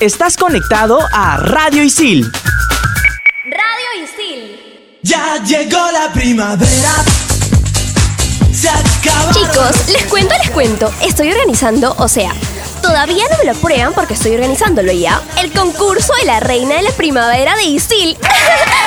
Estás conectado a Radio Isil. Radio Isil. Ya llegó la primavera. Se acabó. Chicos, les cuento, les cuento. Estoy organizando, o sea, todavía no me lo prueban porque estoy organizándolo ya. El concurso de la reina de la primavera de Isil.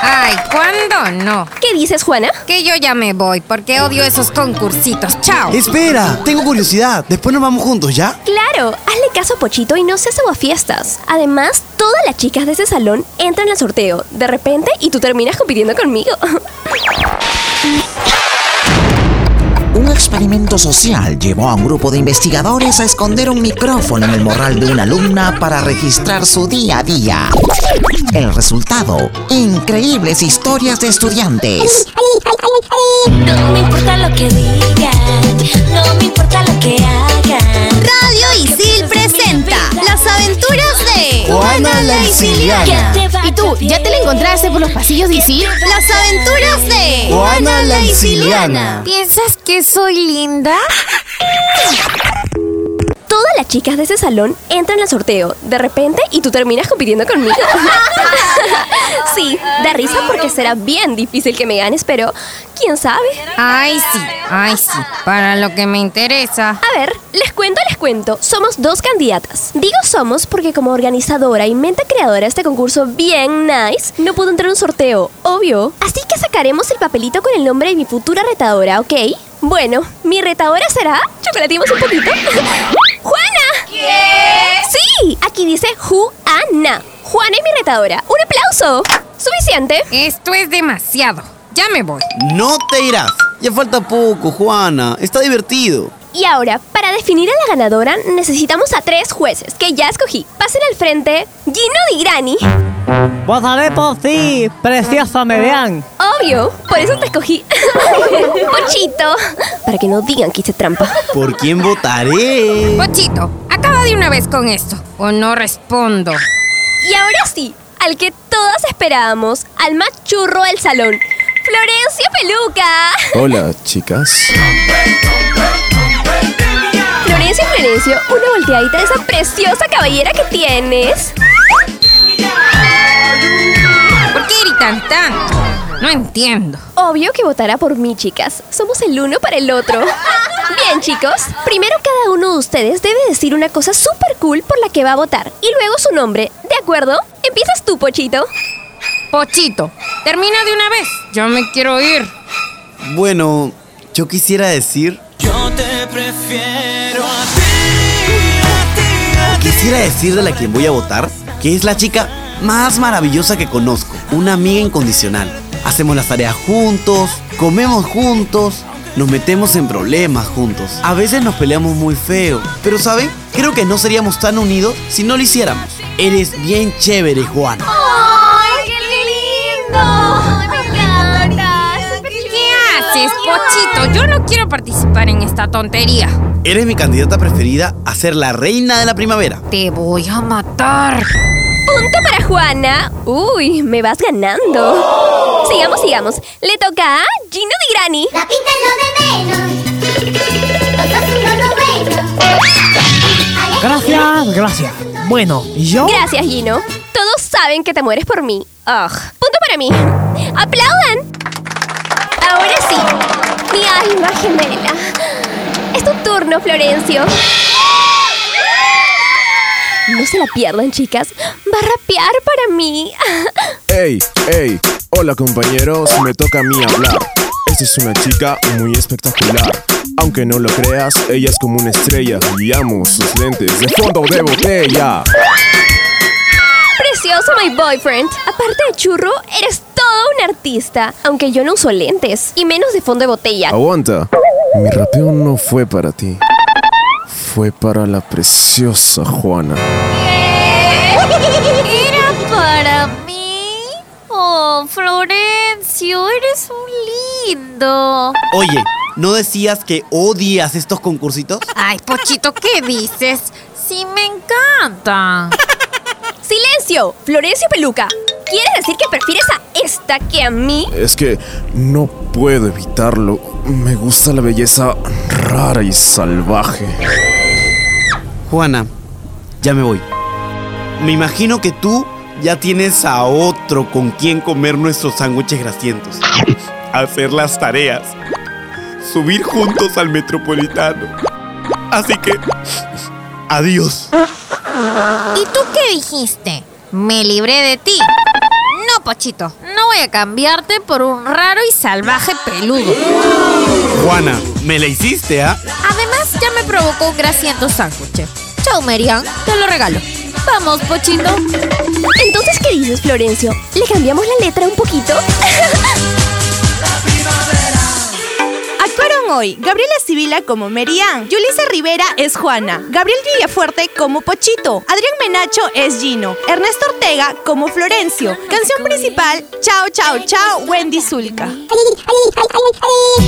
Ay, ¿cuándo no? ¿Qué dices, Juana? Que yo ya me voy porque odio esos concursitos. Chao. Espera, tengo curiosidad. Después nos vamos juntos, ¿ya? Claro, hazle caso a Pochito y no seas fiestas. Además, todas las chicas de ese salón entran al sorteo de repente y tú terminas compitiendo conmigo. Un experimento social llevó a un grupo de investigadores a esconder un micrófono en el morral de una alumna para registrar su día a día. El resultado, increíbles historias de estudiantes. No me importa lo que digan, no me importa lo que hagan. Por los pasillos de Isil? Las aventuras de Juana la Isiliana. ¿Piensas que soy linda? Todas las chicas de ese salón entran al sorteo de repente y tú terminas compitiendo conmigo. sí, da risa porque será bien difícil que me ganes, pero quién sabe. Ay, sí, ay, sí. Para lo que me interesa. A ver, les cuento, les cuento. Somos dos candidatas. Digo somos porque como organizadora y mente creadora de este concurso bien nice, no puedo entrar en un sorteo, obvio. Así que sacaremos el papelito con el nombre de mi futura retadora, ¿ok? Bueno, mi retadora será... Chocolatimos un poquito. ¡Juana! ¿Qué? Sí, aquí dice Juana. Juana es mi retadora. ¡Un aplauso! ¿Suficiente? Esto es demasiado. Ya me voy. No te irás. Ya falta poco, Juana. Está divertido. Y ahora, para definir a la ganadora, necesitamos a tres jueces que ya escogí. Pasen al frente Gino Di Grani. Votaré por ti, preciosa Median. Obvio, por eso te escogí. Pochito. Para que no digan que hice trampa. ¿Por quién votaré? Pochito, acaba de una vez con esto. O no respondo. Y ahora sí, al que todas esperábamos, al más churro del salón. Florencio Peluca. Hola, chicas. Florencio, Florencio, una volteadita de esa preciosa caballera que tienes. ¿Por qué gritan tanto? No entiendo. Obvio que votará por mí, chicas. Somos el uno para el otro. Bien, chicos. Primero cada uno de ustedes debe decir una cosa súper cool por la que va a votar. Y luego su nombre. ¿De acuerdo? Empiezas tú, Pochito. Pochito, termina de una vez. Yo me quiero ir. Bueno, yo quisiera decir... Yo te prefiero a ti, a ti, a ti. Quisiera decirle a la quien voy a votar que es la chica más maravillosa que conozco. Una amiga incondicional. Hacemos las tareas juntos, comemos juntos, nos metemos en problemas juntos. A veces nos peleamos muy feo, pero ¿saben? Creo que no seríamos tan unidos si no lo hiciéramos. Eres bien chévere, Juana. ¡Ay, qué lindo! ¡Me encantas! ¿Qué haces, Pochito? Yo no quiero participar en esta tontería. Eres mi candidata preferida a ser la reina de la primavera. Te voy a matar. Punto para Juana. Uy, me vas ganando. Sigamos, sigamos. Le toca a Gino Di Grani. La pinta es lo de menos. Bueno. Gracias, gracias. Bueno, ¿y yo? Gracias, Gino. Todos saben que te mueres por mí. Ugh. Punto para mí. ¡Aplaudan! Ahora sí, mi alma gemela. Es tu turno, Florencio. No se la pierdan, chicas. Va a rapear para mí. Ey, ey, hola compañeros, me toca a mí hablar. Esta es una chica muy espectacular. Aunque no lo creas, ella es como una estrella y amo sus lentes de fondo de botella. Precioso, my boyfriend. Aparte de churro, eres todo un artista. Aunque yo no uso lentes. Y menos de fondo de botella. Aguanta, mi rapeo no fue para ti. Fue para la preciosa Juana. ¿Era para mí? Oh, Florencio, eres un lindo. Oye, ¿no decías que odias estos concursitos? Ay, Pochito, ¿qué dices? Sí, me encanta. ¡Silencio! Florencio Peluca. ¿Quieres decir que prefieres a esta que a mí? Es que no puedo evitarlo. Me gusta la belleza rara y salvaje. Juana, ya me voy. Me imagino que tú ya tienes a otro con quien comer nuestros sándwiches grasientos. Hacer las tareas. Subir juntos al metropolitano. Así que... Adiós. ¿Y tú qué dijiste? Me libré de ti. No, Pochito, no voy a cambiarte por un raro y salvaje peludo. Juana, me la hiciste, ¿ah? Además, ya me provocó un grasiento sándwich. Chau, Merian, te lo regalo. Vamos, Pochito. Entonces, ¿qué dices, Florencio? ¿Le cambiamos la letra un poquito? hoy Gabriela Sibila como Merian, Yulisa Rivera es Juana, Gabriel Villafuerte como Pochito, Adrián Menacho es Gino, Ernesto Ortega como Florencio. Canción principal, Chao, chao, chao, Wendy Zulka.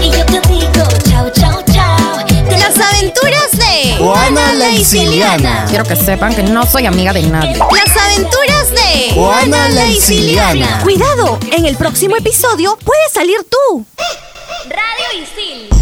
Y yo te digo chao, chao, chao. Las aventuras de Juana la Isiliana. Quiero que sepan que no soy amiga de nadie. Las aventuras de Juana la Isiliana. Cuidado, en el próximo episodio puedes salir tú. Radio Isil.